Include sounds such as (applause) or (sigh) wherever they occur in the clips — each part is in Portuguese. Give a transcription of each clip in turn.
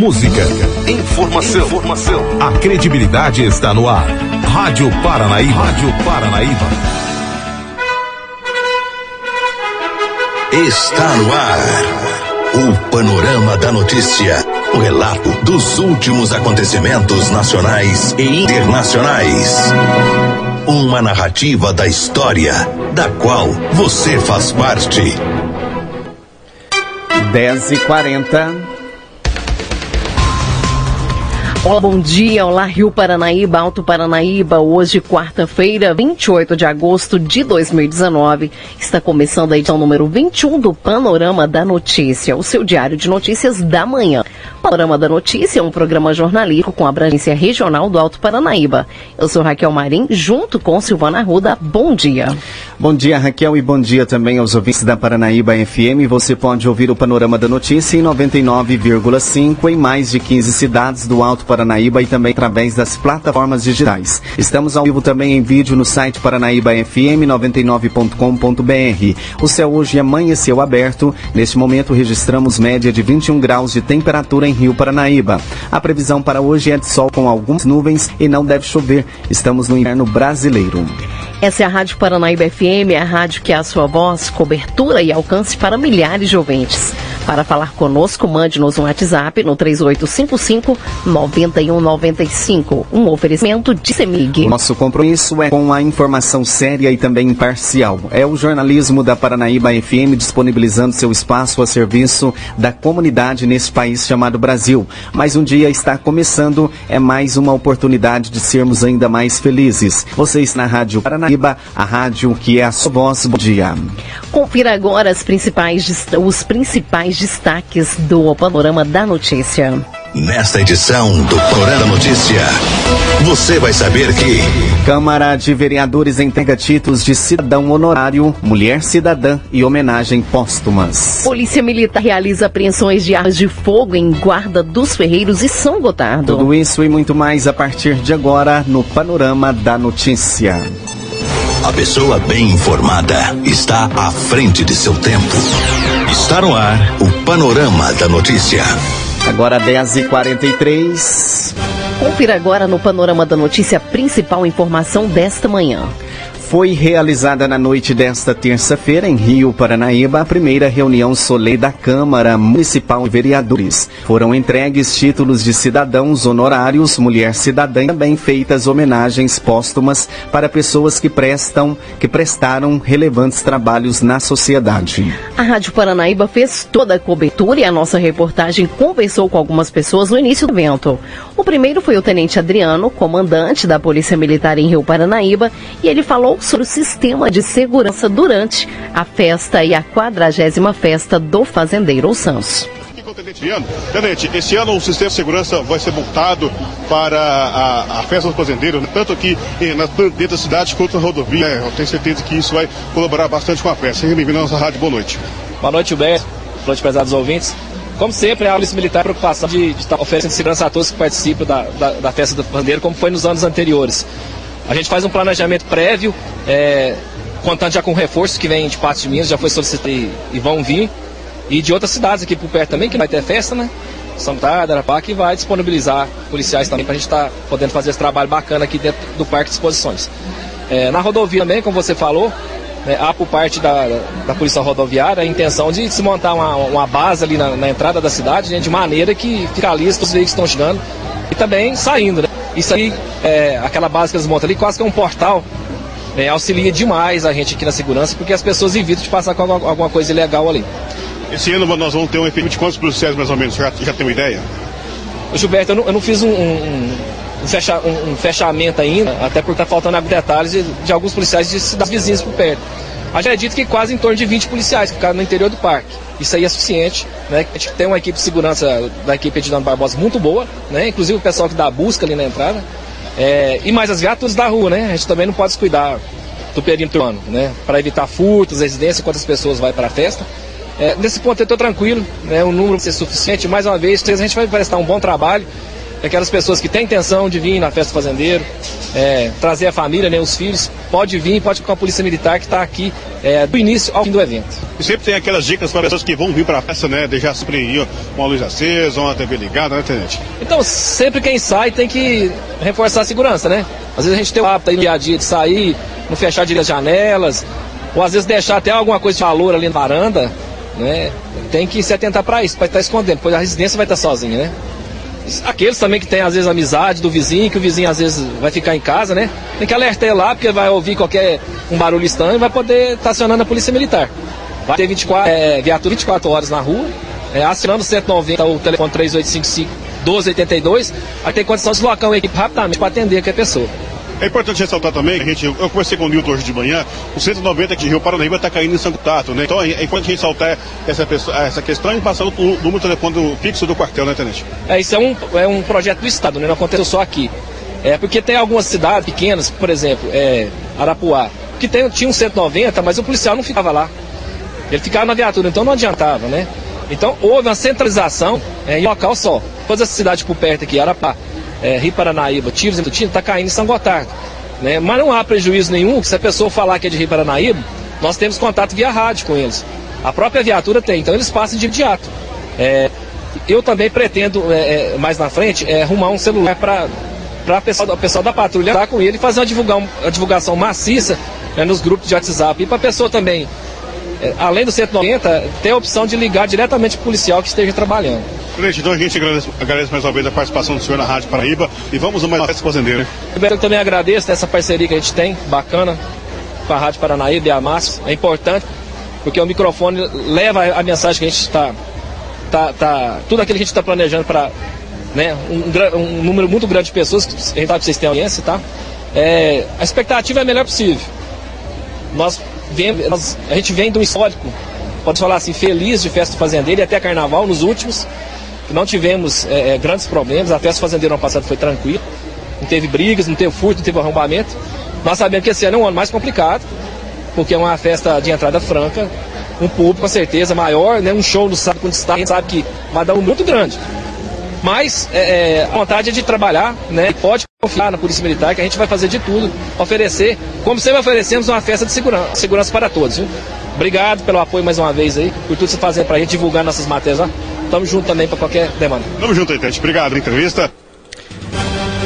música, informação, informação. A credibilidade está no ar. Rádio Paranaíba. Rádio Paranaíba. Está no ar. O Panorama da Notícia. O relato dos últimos acontecimentos nacionais e internacionais. Uma narrativa da história, da qual você faz parte. 10 e 40 Olá, bom dia. Olá, Rio Paranaíba, Alto Paranaíba. Hoje, quarta-feira, 28 de agosto de 2019. Está começando a edição número 21 do Panorama da Notícia, o seu diário de notícias da manhã. Panorama da Notícia é um programa jornalístico com abrangência regional do Alto Paranaíba. Eu sou Raquel Marim, junto com Silvana Ruda. Bom dia. Bom dia, Raquel, e bom dia também aos ouvintes da Paranaíba FM. Você pode ouvir o Panorama da Notícia em 99,5 em mais de 15 cidades do Alto Paranaíba e também através das plataformas digitais. Estamos ao vivo também em vídeo no site paranaíbafm99.com.br. O céu hoje amanheceu aberto. Neste momento registramos média de 21 graus de temperatura em Rio Paranaíba. A previsão para hoje é de sol com algumas nuvens e não deve chover. Estamos no inverno brasileiro. Essa é a Rádio Paranaíba FM, a rádio que é a sua voz, cobertura e alcance para milhares de ouvintes. Para falar conosco, mande-nos um WhatsApp no 3855-9195. Um oferecimento de Semig. Nosso compromisso é com a informação séria e também imparcial. É o jornalismo da Paranaíba FM disponibilizando seu espaço a serviço da comunidade nesse país chamado Brasil. Mais um dia está começando, é mais uma oportunidade de sermos ainda mais felizes. Você está na Rádio Paranaíba, a rádio que é a sua voz. Bom dia. Confira agora principais, os principais destaques do Panorama da Notícia. Nesta edição do Panorama Notícia, você vai saber que Câmara de Vereadores entrega títulos de cidadão honorário, mulher cidadã e homenagem póstumas. Polícia Militar realiza apreensões de armas de fogo em Guarda dos Ferreiros e São Gotardo. Tudo isso e muito mais a partir de agora no Panorama da Notícia. A pessoa bem informada está à frente de seu tempo. Está no ar o Panorama da Notícia. Agora 10h43. Confira agora no Panorama da Notícia a principal informação desta manhã. Foi realizada na noite desta terça-feira, em Rio Paranaíba, a primeira reunião solene da Câmara Municipal de Vereadores. Foram entregues títulos de cidadãos honorários, mulher cidadã e também feitas homenagens póstumas para pessoas que prestam, que prestaram relevantes trabalhos na sociedade. A Rádio Paranaíba fez toda a cobertura e a nossa reportagem conversou com algumas pessoas no início do evento. O primeiro foi o Tenente Adriano, comandante da Polícia Militar em Rio Paranaíba, e ele falou sobre o sistema de segurança durante a festa e a quadragésima festa do Fazendeiro ou Santos. Tenente, esse ano o sistema de segurança vai ser montado para a, a festa do fazendeiro, né? tanto aqui na, dentro da cidade quanto na rodovia. É, eu tenho certeza que isso vai colaborar bastante com a festa. Seja bem-vindo à nossa rádio, boa noite. Boa noite, Gilberto. Boa noite, prezados ouvintes. Como sempre, a Polícia Militar preocupação de, de estar oferecendo segurança a todos que participam da, da, da festa do fazendeiro, como foi nos anos anteriores. A gente faz um planejamento prévio, é, contando já com reforços que vêm de parte de Minas, já foi solicitado e, vão vir. E de outras cidades aqui por perto também, que vai ter festa, né? São Tarda, Arapá, que vai disponibilizar policiais também para a gente estar tá podendo fazer esse trabalho bacana aqui dentro do Parque de Exposições. É, na rodovia também, como você falou, né, há por parte da, da Polícia Rodoviária a intenção de se montar uma, uma base ali na, na entrada da cidade, né, de maneira que fica ali os veículos estão chegando e também saindo. Né? Isso aí, é, aquela base que eles montam ali, quase que é um portal, é, auxilia demais a gente aqui na segurança, porque as pessoas evitam de passar com alguma, coisa ilegal ali. Esse ano nós vamos ter um efeito de quantos policiais mais ou menos? Já, já tem uma ideia? Gilberto, eu não, eu não fiz um, um, um, fecha, um, fachamento ainda, até porque está faltando alguns detalhes de, de, alguns policiais de cidades vizinhas por perto. Mas já é dito que quase em torno de 20 policiais que ficaram no interior do parque. Isso aí é suficiente, né? A gente tem uma equipe de segurança da equipe Edinando Barbosa muito boa, né? Inclusive o pessoal que dá a busca ali na entrada. É, e mais as viaturas da rua, né? A gente também não pode descuidar do perímetro urbano, né? Para evitar furtos, residência, quantas pessoas vai para a festa. É, nesse ponto eu estou tranquilo, né, o número vai ser suficiente. Mais uma vez, a gente vai prestar um bom trabalho. Aquelas pessoas que têm intenção de vir na festa fazendeiro, é, trazer a família, né, os filhos, pode vir, pode ir com a Polícia Militar que está aqui é, do início ao fim do evento. E sempre tem aquelas dicas para pessoas que vão vir para a festa, né? Deixar sempre aí uma luz acesa, uma TV ligada, né, Tenente? Então, sempre quem sai tem que reforçar a segurança, né? Às vezes a gente tem o hábito aí no dia a dia de sair, não fechar direito as janelas, ou às vezes deixar até alguma coisa de valor ali na varanda, né? Tem que se atentar para isso, para estar escondendo, pois a residência vai estar sozinha, né? Aqueles também que tem às vezes amizade do vizinho, que o vizinho às vezes vai ficar em casa, né? Tem que alertar lá, porque vai ouvir qualquer um barulho estranho e vai poder estar acionando a polícia militar. Vai ter 24, é, viatura 24 horas na rua, é, acionando o 190, o telefone 3855 1282, aí tem condição de deslocar uma equipe rapidamente para atender aquela pessoa. É importante ressaltar também, a gente, eu conversei com o Nilton hoje de manhã, o 190 aqui de Rio Paranaíba está caindo em Santo Tato, né? Então é, é importante ressaltar essa, pessoa, essa questão e passar o número de telefone fixo do quartel, né, Tenente? É, isso é um, é um projeto do Estado, né? Não aconteceu só aqui. É porque tem algumas cidades pequenas, por exemplo, é, Arapuá, que tem, tinha um 190, mas o policial não ficava lá. Ele ficava na viatura, então não adiantava, né? Então houve uma centralização é, em local só. Todas as cidades por perto aqui, Arapá, é, Rio Paranaíba, Tiros e está caindo em São Gotardo. Né? Mas não há prejuízo nenhum que se a pessoa falar que é de Rio Paranaíba, nós temos contato via rádio com eles. A própria viatura tem, então eles passam de imediato. É, eu também pretendo, é, é mais na frente, é, arrumar um celular para o pessoal, pessoal da patrulha estar com ele e fazer uma, uma divulgação maciça né, nos grupos de WhatsApp. E para a pessoa também, é, além do 190, ter a opção de ligar diretamente para o policial que esteja trabalhando. Presidente, então a gente agradece, agradece, mais uma vez a participação do senhor na Rádio Paraíba e vamos a mais festa fazendeira. Eu também agradeço essa parceria que a gente tem, bacana, com a Rádio Paranaíba e a Márcio. É importante, porque o microfone leva a mensagem que a gente está. Tá, tá, tudo aquilo que a gente está planejando para né, um, um, número muito grande de pessoas, que a gente sabe que vocês têm audiência, tá? É, a expectativa é a melhor possível. Nós, vem, nós a gente vem de um histórico, pode falar assim, feliz de festa fazendeira e até carnaval nos últimos não tivemos é, é, grandes problemas, a festa fazendeira ano passado foi tranquila, não teve brigas, não teve furto, não teve arrombamento. Nós sabemos que esse ano é um ano mais complicado, porque é uma festa de entrada franca, um público com certeza maior, né? um show no sábado com destaque, a gente sabe que vai dar um muito grande. Mas é, é, a vontade é de trabalhar, né? E pode confiar na Polícia Militar que a gente vai fazer de tudo, oferecer, como sempre oferecemos, uma festa de segurança, segurança para todos. Viu? Obrigado pelo apoio mais uma vez aí, por tudo que você fazer para a gente divulgar nossas matérias lá. Tamo junto também para qualquer demanda. Tamo junto aí, Tete. Obrigado pela entrevista.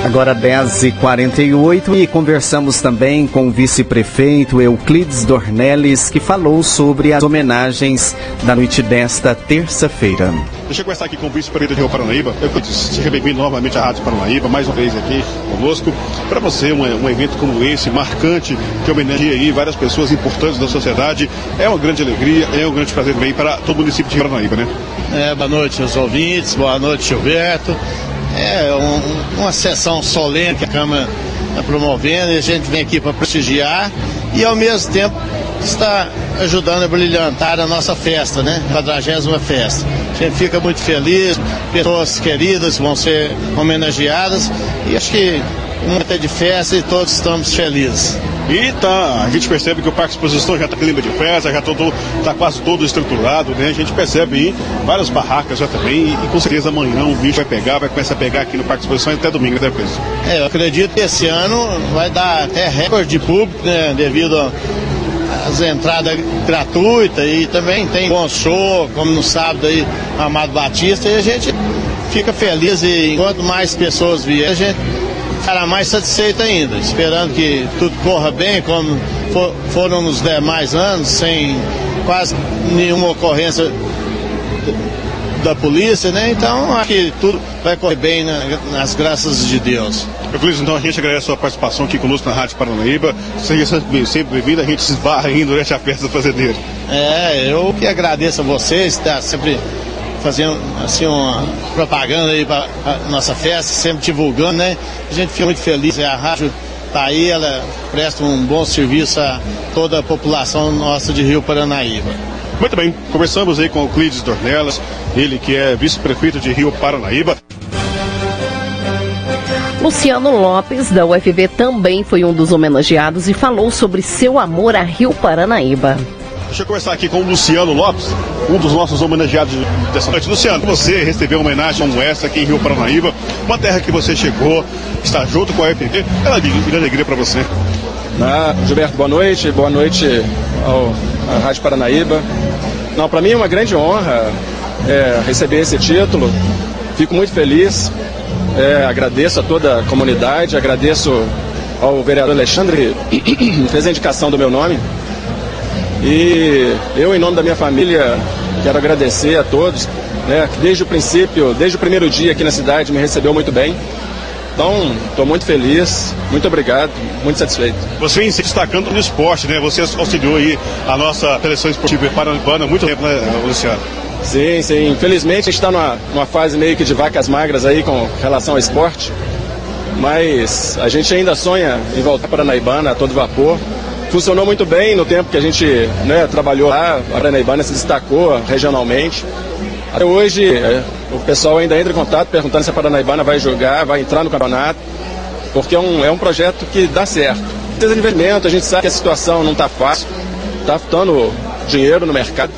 Agora 10h48 e conversamos também com o vice-prefeito Euclides Dornelles, que falou sobre as homenagens da noite desta terça-feira. Deixa eu conversar aqui com o vice-prefeito de Rio Paranaíba. Euclides, seja bem-vindo novamente à Rádio Paranaíba, mais uma vez aqui conosco. Para você, um, um, evento como esse, marcante, que homenageia aí várias pessoas importantes da sociedade, é uma grande alegria, é um grande prazer também para todo o município de Rio Paranaíba, né? É, boa noite aos ouvintes, boa noite, Gilberto. É um, uma sessão solene que a Câmara está promovendo e a gente vem aqui para prestigiar e ao mesmo tempo está ajudando a brilhantar a nossa festa, né? 40 festa. A gente fica muito feliz, pessoas queridas vão ser homenageadas e acho que muita de festa e todos estamos felizes. E tá, a gente percebe que o Parque Exposição já está clima de festa, já está quase todo estruturado, né? A gente percebe aí várias barracas já também, e, e, com certeza amanhã o bicho vai pegar, vai começar a pegar aqui no Parque Exposição até domingo, né, Preço? É, eu acredito que esse ano vai dar até recorde de público, né? Devido às entradas gratuitas e também tem bom show, como no sábado aí, Amado Batista, e a gente fica feliz e enquanto mais pessoas vierem, a gente ficará mais satisfeito ainda, esperando que tudo corra bem, como for, foram nos demais anos, sem quase nenhuma ocorrência da polícia, né? Então acho que tudo vai correr bem né? nas graças de Deus. Euclides, então a gente agradece a sua participação aqui conosco na Rádio Paranaíba. Seja sempre bem-vindo, a gente se esbarra ainda durante a festa do fazendeiro. É, eu que agradeço a vocês, tá sempre fazendo assim uma propaganda aí para nossa festa, sempre divulgando, né? A gente fica muito feliz, a rádio está aí, ela presta um bom serviço a toda a população nossa de Rio Paranaíba. Muito bem, conversamos aí com o Clides Dornelas, ele que é vice-prefeito de Rio Paranaíba. Luciano Lopes, da UFV, também foi um dos homenageados e falou sobre seu amor a Rio Paranaíba. Deixa eu conversar aqui com o Luciano Lopes, um dos nossos homenageados dessa noite. Luciano, você recebeu uma homenagem como essa aqui em Rio Paranaíba, uma terra que você chegou, está junto com a FP. É uma grande alegria para você. Ah, Gilberto, boa noite. Boa noite ao, à Rádio Paranaíba. Não, para mim é uma grande honra é, receber esse título. Fico muito feliz. É, agradeço a toda a comunidade, agradeço ao vereador Alexandre (coughs) fez a indicação do meu nome. E eu, em nome da minha família, quero agradecer a todos, né, que desde o princípio, desde o primeiro dia aqui na cidade, me recebeu muito bem. Então, estou muito feliz, muito obrigado, muito satisfeito. Você vem se destacando no esporte, né? Você auxiliou aí a nossa seleção esportiva paranaibana há muito tempo, né, Luciano? Sim, sim. Infelizmente a gente está numa, numa fase meio que de vacas magras aí com relação ao esporte. Mas a gente ainda sonha em voltar para a Naibana a todo vapor. Funcionou muito bem no tempo que a gente né, trabalhou lá. A Paranaibana se destacou regionalmente. Até hoje, é, o pessoal ainda entra em contato perguntando se a Paranaibana vai jogar, vai entrar no campeonato, porque é um, é um projeto que dá certo. Desenvolvimento, a gente sabe que a situação não está fácil, está faltando dinheiro no mercado,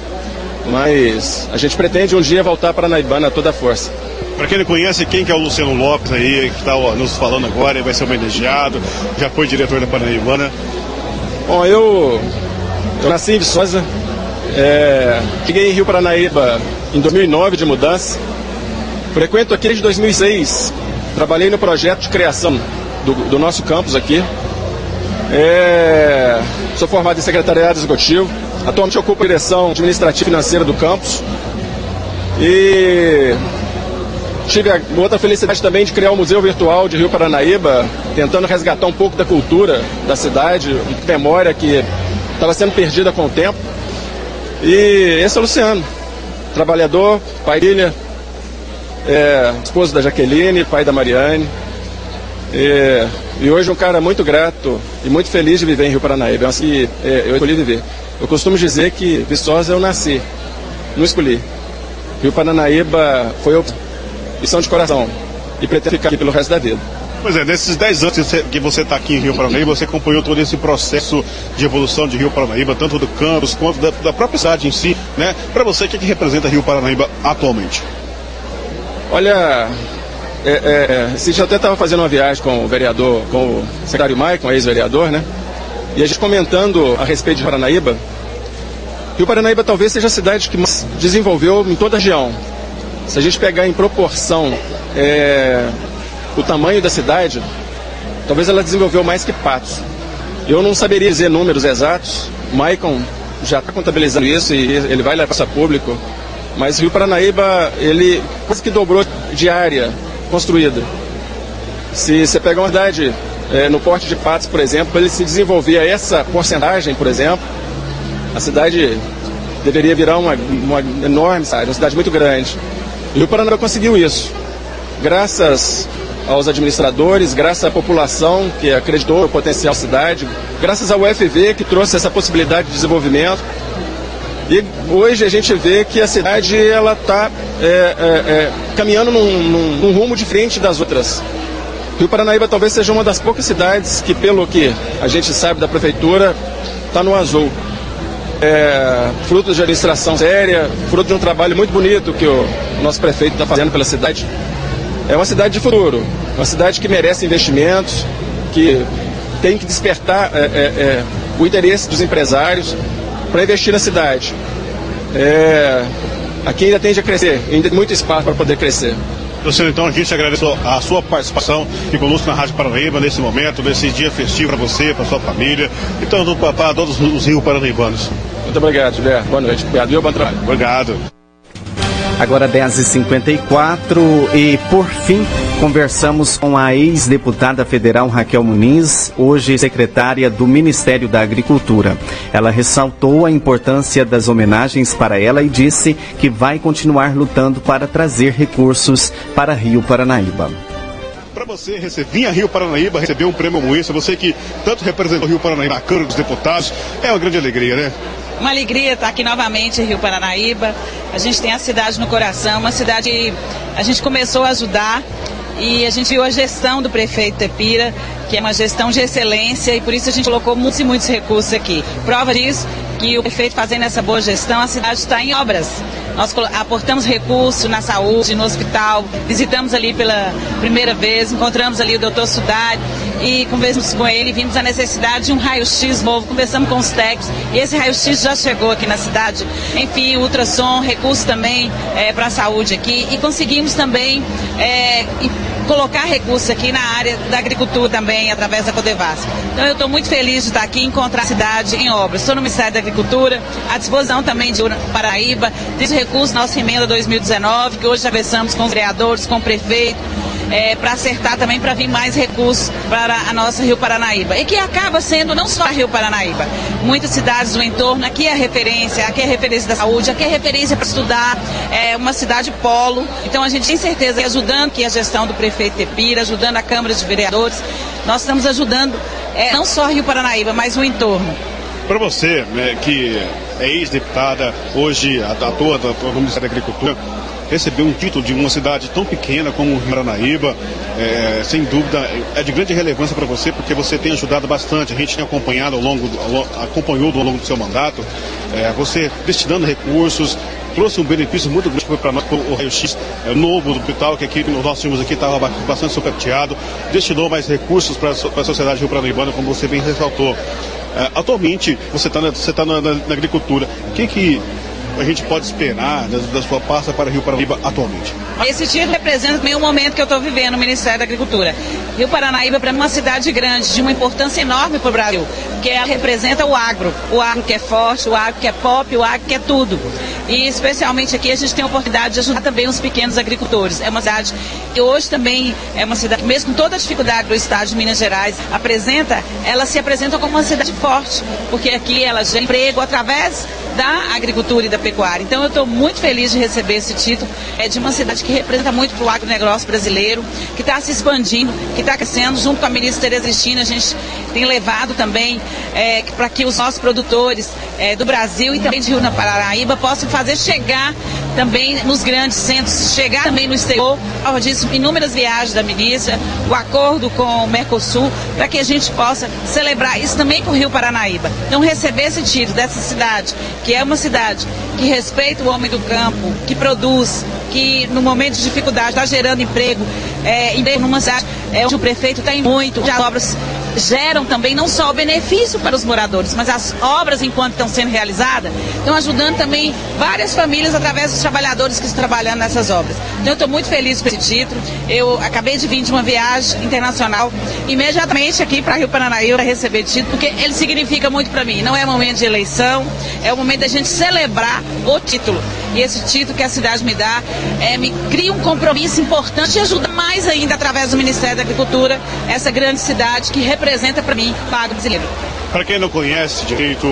mas a gente pretende um dia voltar para a Paranaibana a toda força. Para quem não conhece, quem que é o Luciano Lopes aí, que está nos falando agora, vai ser homenageado, já foi diretor da Paranaibana. Bom, eu, eu nasci em Viçosa, é, cheguei em Rio Paranaíba em 2009 de mudança. Frequento aqui desde 2006. Trabalhei no projeto de criação do, do nosso campus aqui. É, sou formado em secretariado executivo. Atualmente ocupo a direção administrativa e financeira do campus. E tive a outra felicidade também de criar o Museu Virtual de Rio Paranaíba, tentando resgatar um pouco da cultura da cidade, memória que estava sendo perdida com o tempo. E esse é o Luciano, trabalhador, pai filha, é, esposo da Jaqueline, pai da Mariane. E, e, hoje um cara muito grato e muito feliz de viver em Rio Paranaíba. Assim, é, eu escolhi viver. Eu costumo dizer que Viçosa eu nasci, não escolhi. Rio Paranaíba foi opção de coração e pretendo ficar aqui pelo resto da vida. Pois é, nesses 10 anos que você está aqui em Rio Paranaíba, você acompanhou todo esse processo de evolução de Rio Paranaíba, tanto do campus quanto da, da própria cidade em si, né? Para você, o que, que representa Rio Paranaíba atualmente? Olha, é, é, até estava fazendo uma viagem com o vereador, com o secretário Maicon, ex-vereador, né? E a gente comentando a respeito de Paranaíba, Rio Paranaíba talvez seja a cidade que mais desenvolveu em toda a região. Se a gente pegar em proporção é, o tamanho da cidade, talvez ela desenvolveu mais que Patos. Eu não saberia dizer números exatos, Maicon já está contabilizando isso e ele vai levar isso a público, mas Rio Paranaíba, ele quase que dobrou de área construída. Se você pegar uma cidade é, no porte de Patos, por exemplo, ele se desenvolvia essa porcentagem, por exemplo, a cidade deveria virar uma, uma enorme cidade, uma cidade muito grande. E o Paranaíba conseguiu isso. Graças aos administradores, graças à população que acreditou no potencial da cidade, graças ao UFV que trouxe essa possibilidade de desenvolvimento. E hoje a gente vê que a cidade ela está é, é, é, caminhando num, num, num, rumo diferente das outras. Rio Paranaíba talvez seja uma das poucas cidades que, pelo que a gente sabe da prefeitura, está no azul. É, fruto de administração séria, fruto de um trabalho muito bonito que o nosso prefeito está fazendo pela cidade. É uma cidade de futuro, uma cidade que merece investimentos, que tem que despertar é, é, é o interesse dos empresários para investir na cidade. É, aqui ainda tende a crescer, ainda tem muito espaço para poder crescer. Luciano, então a gente agradece a sua participação aqui conosco na Rádio Paranaíba nesse momento, nesse dia festivo para você, para sua família e para todos os rios paranaibanos. Muito obrigado, Gilberto. Boa noite. Obrigado e bom trabalho. Obrigado. Agora 10h54 e por fim conversamos com a ex-deputada federal Raquel Muniz, hoje secretária do Ministério da Agricultura. Ela ressaltou a importância das homenagens para ela e disse que vai continuar lutando para trazer recursos para Rio Paranaíba para você receber, a Rio Paranaíba receber um prêmio como esse, você que tanto representou Rio Paranaíba na Câmara dos Deputados, é uma grande alegria, né? Uma alegria estar aqui novamente em Rio Paranaíba. A gente tem a cidade no coração, uma cidade que a gente começou a ajudar e a gente viu a gestão do prefeito Tepira, que é uma gestão de excelência e por isso a gente colocou muitos e muitos recursos aqui. Prova disso que o prefeito fazendo essa boa gestão, a cidade está em obras. Nós aportamos recursos na saúde, no hospital, visitamos ali pela primeira vez, encontramos ali o doutor Sudade e conversamos com ele, vimos a necessidade de um raio-x novo, conversamos com os técnicos e esse raio-x já chegou aqui na cidade. Enfim, ultrassom, recursos também é, para a saúde aqui e conseguimos também é, colocar recursos aqui na área da agricultura também, através da Codevas. Então eu estou muito feliz de estar aqui e encontrar a cidade em obras. Estou no Ministério da Agricultura, à disposição também de Paraíba, desse recurso nossa emenda 2019, que hoje já versamos com os vereadores, com o prefeito, é, para acertar também, para vir mais recursos para a nossa Rio Paranaíba. E que acaba sendo não só a Rio Paranaíba, muitas cidades do entorno, aqui é referência, aqui é referência da saúde, aqui é referência para estudar, é uma cidade polo. Então a gente tem certeza que ajudando que a gestão do prefeito Tepira, ajudando a Câmara de Vereadores. Nós estamos ajudando é, não só Rio Paranaíba, mas o entorno. Para você, né, que é ex-deputada, hoje atua no Ministério da Agricultura, receber um título de uma cidade tão pequena como Paranaíba, é, sem dúvida, é de grande relevância para você, porque você tem ajudado bastante. A gente tem acompanhado ao longo, acompanhou ao longo do seu mandato, é, você destinando recursos, trouxe um benefício muito grande para nós, o raio-x é, novo do hospital, que aqui nós tínhamos aqui estava bastante sucateado, destinou mais recursos para a sociedade rio paranaibana, como você bem ressaltou. É, atualmente, você está na, você tá na, na, na agricultura. O que, que a gente pode esperar da, da sua pasta para Rio Paranaíba atualmente? Esse título representa também o momento que eu estou vivendo no Ministério da Agricultura. Rio Paranaíba, para mim, é uma cidade grande, de uma importância enorme para o Brasil, porque ela representa o agro. O agro que é forte, o agro que é pop, o agro que é tudo. E especialmente aqui a gente tem a oportunidade de ajudar também os pequenos agricultores. É uma cidade que hoje também é uma cidade, mesmo com toda a dificuldade do estado de Minas Gerais apresenta, ela se apresenta como uma cidade forte, porque aqui ela gera emprego através da agricultura e da pecuária. Então eu estou muito feliz de receber esse título. É de uma cidade que representa muito para o agronegócio brasileiro, que está se expandindo, que está crescendo. Junto com a ministra Tereza Cristina, a gente tem levado também é, para que os nossos produtores é, do Brasil e também de Rio na Paraíba possam fazer chegar também nos grandes centros, chegar também no exterior. Ao disso, inúmeras viagens da ministra, o acordo com o Mercosul, para que a gente possa celebrar isso também com o Rio Paranaíba. Então, receber esse título dessa cidade, que é uma cidade que respeita o homem do campo, que produz, que no momento de dificuldade está gerando emprego, é, numa cidade é, onde o prefeito tem muito, as obras geram também não só o benefício para os moradores, mas as obras enquanto estão sendo realizadas, estão ajudando também várias famílias através dos trabalhadores que estão trabalhando nessas obras. Então eu estou muito feliz com esse título. Eu acabei de vir de uma viagem internacional, imediatamente aqui para Rio Paranaíba para receber título, porque ele significa muito para mim. Não é momento de eleição, é o momento da gente celebrar o título. E esse título que a cidade me dá é, me cria um compromisso importante e ajuda mais ainda através do Ministério da Agricultura essa grande cidade que representa para mim o agro brasileiro. Para quem não conhece direito,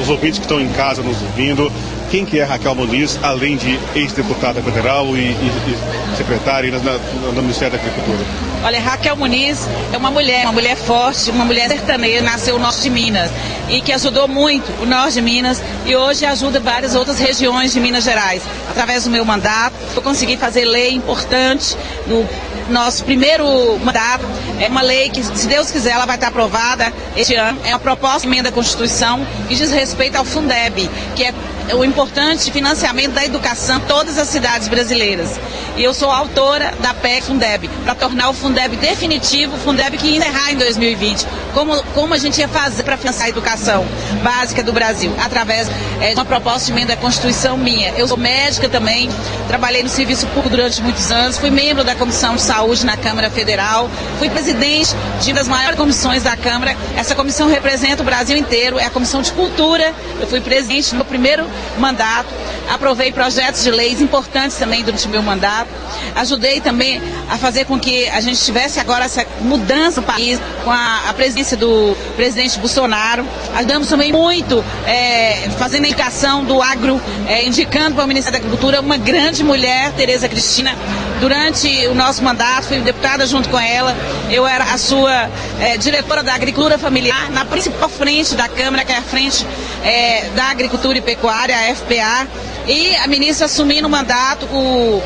os ouvintes que estão em casa nos ouvindo, quem que é Raquel Muniz, além de ex-deputada federal e, e, e secretária no Ministério da Agricultura? Olha, Raquel Muniz é uma mulher, uma mulher forte, uma mulher sertaneja, nasceu no norte de Minas e que ajudou muito o norte de Minas e hoje ajuda várias outras regiões de Minas Gerais. Através do meu mandato, eu consegui fazer lei importante no nosso primeiro mandato. É uma lei que, se Deus quiser, ela vai estar aprovada este ano. É uma proposta de emenda à Constituição que diz respeito ao Fundeb, que é o importante financiamento da educação todas as cidades brasileiras. E eu sou autora da PEC Fundeb, para tornar o Fundeb definitivo, o Fundeb que encerrar em 2020. Como, como a gente ia fazer para financiar a educação básica do Brasil? Através é, de uma proposta de emenda à Constituição minha. Eu sou médica também, trabalhei no serviço público durante muitos anos, fui membro da Comissão de Saúde na Câmara Federal, fui presidente de uma das maiores comissões da Câmara. Essa comissão representa o Brasil inteiro, é a Comissão de Cultura. Eu fui presidente no meu primeiro mandato, aprovei projetos de leis importantes também durante o meu mandato, ajudei também a fazer com que a gente tivesse agora essa mudança no país com a, a presidência do presidente Bolsonaro, ajudamos também muito é, fazendo a indicação do agro, é, indicando para o Ministério da Agricultura uma grande mulher, Tereza Cristina, durante o nosso mandato, fui deputada junto com ela, eu era a sua é, diretora da Agricultura Familiar, na principal frente da Câmara, que é a frente é, da Agricultura e Pecuária, a FPA, e a ministra assumindo o mandato, o,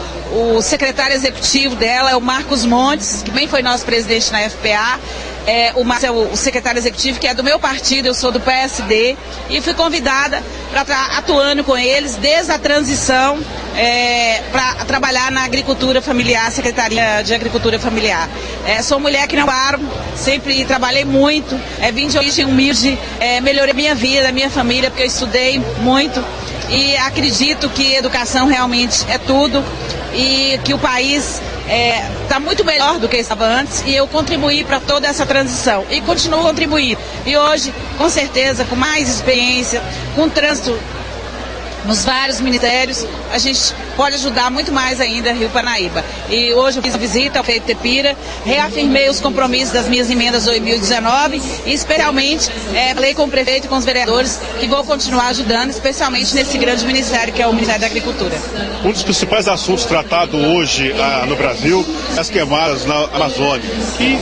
o secretário executivo dela é o Marcos Montes, que bem foi nosso presidente na FPA, é, o Marcelo, o secretário executivo, que é do meu partido, eu sou do PSD, e fui convidada para estar atuando com eles desde a transição é, para trabalhar na agricultura familiar, Secretaria de Agricultura Familiar. É, sou mulher que não paro, sempre trabalhei muito, é, vim de origem humilde, é, melhorei minha vida, minha família, porque eu estudei muito e acredito que educação realmente é tudo e que o país está é, tá muito melhor do que estava antes e eu contribuí para toda essa transição e continuo contribuindo. E hoje, com certeza, com mais experiência, com trânsito nos vários ministérios, a gente pode ajudar muito mais ainda Rio Panaíba. E hoje eu fiz visita ao Feito Tepira, reafirmei os compromissos das minhas emendas 2019 e especialmente é, falei com o prefeito e com os vereadores que vou continuar ajudando, especialmente nesse grande ministério que é o Ministério da Agricultura. Um dos principais assuntos tratados hoje ah, no Brasil é as queimadas na Amazônia, que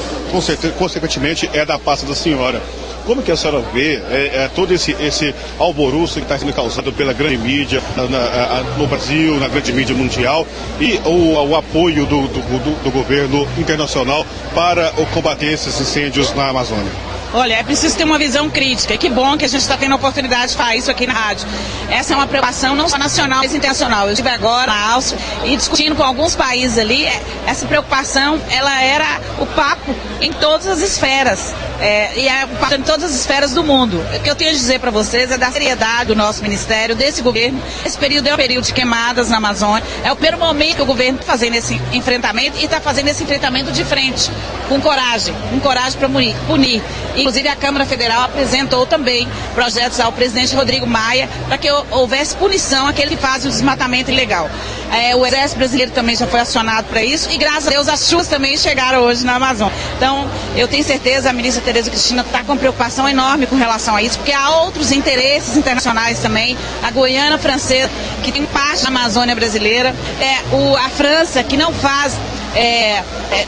consequentemente é da pasta da senhora. Como que a senhora vê é, é, todo esse, esse alvoroço que está sendo causado pela grande mídia na, na, no Brasil, na grande mídia mundial, e o, o apoio do, do, do, do governo internacional para combater esses incêndios na Amazônia? Olha, é preciso ter uma visão crítica. E que bom que a gente está tendo a oportunidade de falar isso aqui na rádio. Essa é uma preocupação não só nacional, mas internacional. Eu estive agora na Áustria e discutindo com alguns países ali. É, essa preocupação, ela era o papo em todas as esferas. É, e é em todas as esferas do mundo. O que eu tenho a dizer para vocês é da seriedade do nosso ministério, desse governo. Esse período é um período de queimadas na Amazônia. É o primeiro momento que o governo está fazendo esse enfrentamento e está fazendo esse enfrentamento de frente, com coragem, com coragem para punir. Inclusive, a Câmara Federal apresentou também projetos ao presidente Rodrigo Maia para que houvesse punição àquele que faz o desmatamento ilegal. É, o Exército Brasileiro também já foi acionado para isso e, graças a Deus, as chuvas também chegaram hoje na Amazônia. Então, eu tenho certeza, a ministra Tereza Cristina está com preocupação enorme com relação a isso, porque há outros interesses internacionais também. A Guiana Francesa, que tem parte da Amazônia brasileira, é, o, a França, que não faz é, é,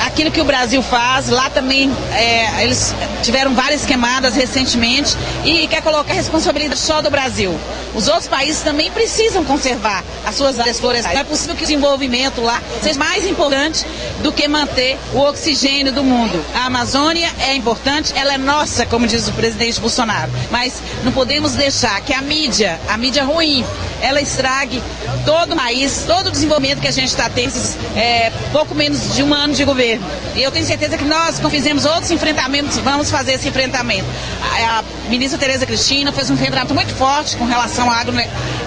aquilo que o Brasil faz. Lá também é, eles tiveram várias queimadas recentemente e quer colocar a responsabilidade só do Brasil. Os outros países também precisam conservar as suas áreas florestais. Não é possível que o desenvolvimento lá seja mais importante do que manter o oxigênio do mundo. A Amazônia é importante, ela é nossa, como diz o presidente Bolsonaro. Mas não podemos deixar que a mídia, a mídia ruim, ela estrague todo o país, todo o desenvolvimento que a gente está tendo é, pouco menos de um ano de governo. E eu tenho certeza que nós, como fizemos outros enfrentamentos, vamos fazer esse enfrentamento. A, a ministra Tereza Cristina fez um enfrentamento muito forte com relação ao, agro,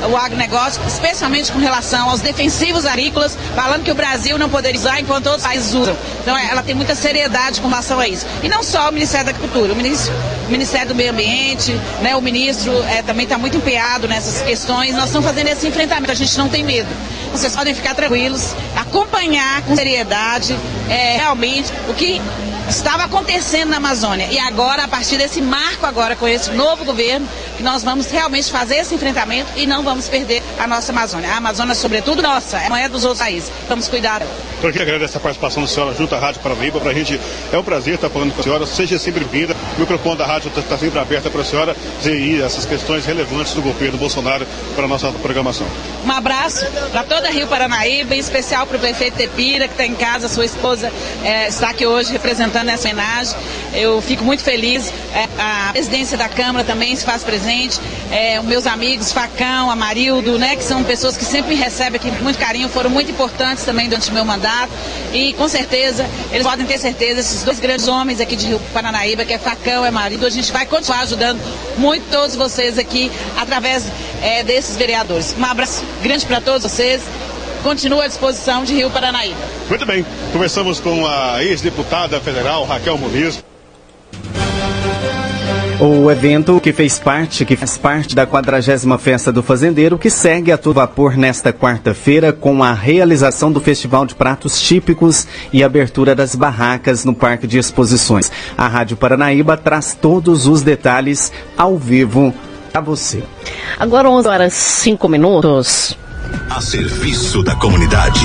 ao agronegócio, especialmente com relação aos defensivos agrícolas, falando que o Brasil não poderia usar enquanto outros países usam. Então ela tem muita seriedade com relação a isso. E não só o Ministério da Agricultura, o, ministro, o Ministério do Meio Ambiente, né, o ministro é, também está muito empenhado nessas questões. Nós estamos fazendo esse enfrentamento, a gente não tem medo. Vocês podem ficar tranquilos, acompanhar com seriedade é, realmente o que estava acontecendo na Amazônia. E agora, a partir desse marco agora com esse novo governo, que nós vamos realmente fazer esse enfrentamento e não vamos perder a nossa Amazônia. A Amazônia, sobretudo, nossa, não é dos outros países. Vamos cuidar. Eu queria agradecer a participação da senhora junto à Rádio Paranaíba. Para a gente é um prazer estar falando com a senhora. Seja sempre bem-vinda. O microfone da rádio está sempre aberto para a senhora dizer essas questões relevantes do governo Bolsonaro para a nossa programação. Um abraço para toda Rio Paranaíba, em especial para o prefeito Tepira, que está em casa, sua esposa é, está aqui hoje representando essa homenagem. Eu fico muito feliz. É, a presidência da Câmara também se faz presente. É, meus amigos, Facão, Amarildo, né, que são pessoas que sempre me recebem aqui com muito carinho, foram muito importantes também durante o meu mandato. E com certeza, eles podem ter certeza, esses dois grandes homens aqui de Rio Paranaíba, que é Facão e Amarildo, a gente vai continuar ajudando muito todos vocês aqui através é, desses vereadores. Um abraço grande para todos vocês continua à disposição de Rio Paranaíba. Muito bem, conversamos com a ex-deputada federal Raquel Muniz. O evento que fez parte, que faz parte da 40 Festa do Fazendeiro, que segue a todo vapor nesta quarta-feira com a realização do Festival de Pratos Típicos e abertura das barracas no Parque de Exposições. A Rádio Paranaíba traz todos os detalhes ao vivo a você. Agora 11 horas 5 minutos. A serviço da comunidade.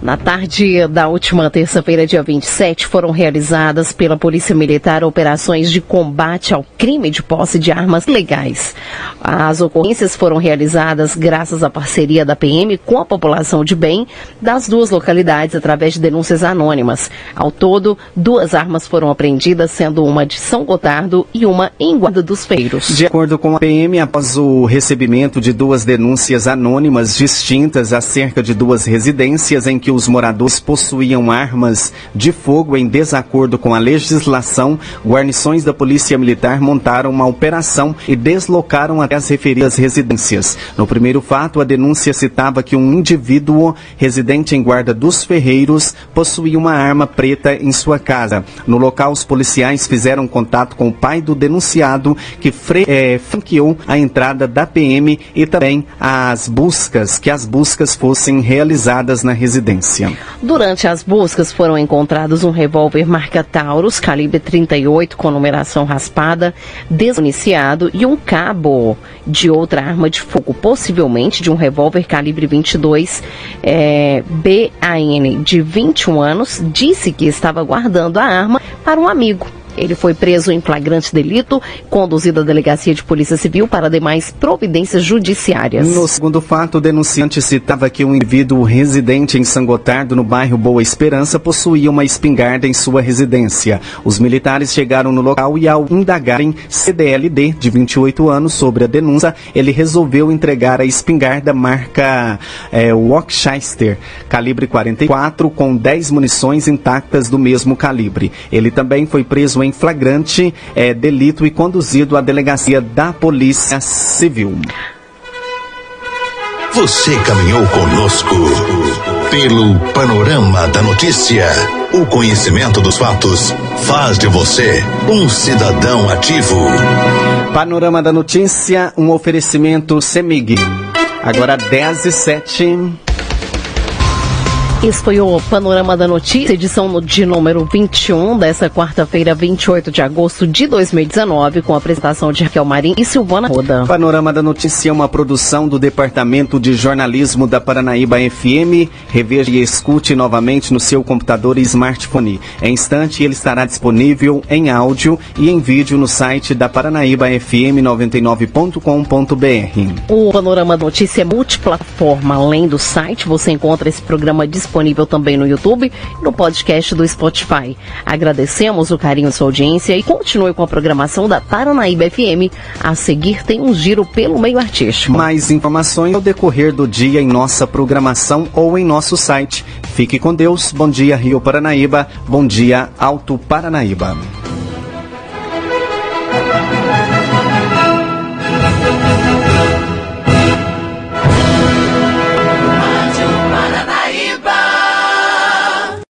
Na tarde da última terça-feira, dia 27, foram realizadas pela Polícia Militar operações de combate ao crime de posse de armas legais. As ocorrências foram realizadas graças à parceria da PM com a população de bem das duas localidades através de denúncias anônimas. Ao todo, duas armas foram apreendidas, sendo uma de São Gotardo e uma em Guarda dos Feiros. De acordo com a PM, após o recebimento de duas denúncias anônimas distintas acerca de duas residências em que que os moradores possuíam armas de fogo em desacordo com a legislação, guarnições da Polícia Militar montaram uma operação e deslocaram até as referidas residências. No primeiro fato, a denúncia citava que um indivíduo residente em Guarda dos Ferreiros possuía uma arma preta em sua casa. No local, os policiais fizeram contato com o pai do denunciado, que é, franqueou a entrada da PM e também as buscas, que as buscas fossem realizadas na residência. Durante as buscas foram encontrados um revólver marca Taurus, calibre 38, com numeração raspada, desmuniciado e um cabo de outra arma de fogo, possivelmente de um revólver calibre 22, é, BAN, de 21 anos, disse que estava guardando a arma para um amigo. Ele foi preso em flagrante delito, conduzido à delegacia de polícia civil para demais providências judiciárias. No segundo fato, o denunciante citava que um indivíduo residente em Sangotardo, no bairro Boa Esperança, possuía uma espingarda em sua residência. Os militares chegaram no local e, ao indagarem CDLD, de 28 anos, sobre a denúncia, ele resolveu entregar a espingarda marca é, calibre 44, com 10 munições intactas do mesmo calibre. Ele também foi preso em em flagrante é, delito e conduzido à delegacia da Polícia Civil. Você caminhou conosco pelo panorama da notícia. O conhecimento dos fatos faz de você um cidadão ativo. Panorama da notícia, um oferecimento Semig. Agora 10 e 7. Esse foi o Panorama da Notícia, edição de número 21 dessa quarta-feira, 28 de agosto de 2019, com a apresentação de Raquel Marim e Silvana Roda. Panorama da Notícia é uma produção do Departamento de Jornalismo da Paranaíba FM. Reveja e escute novamente no seu computador e smartphone. Em instante, ele estará disponível em áudio e em vídeo no site da Paranaíba FM 99.com.br. O Panorama da Notícia é multiplataforma. Além do site, você encontra esse programa disponível disponível também no YouTube e no podcast do Spotify. Agradecemos o carinho de sua audiência e continue com a programação da Paranaíba FM. A seguir tem um giro pelo meio artístico. Mais informações ao decorrer do dia em nossa programação ou em nosso site. Fique com Deus. Bom dia, Rio Paranaíba. Bom dia, Alto Paranaíba.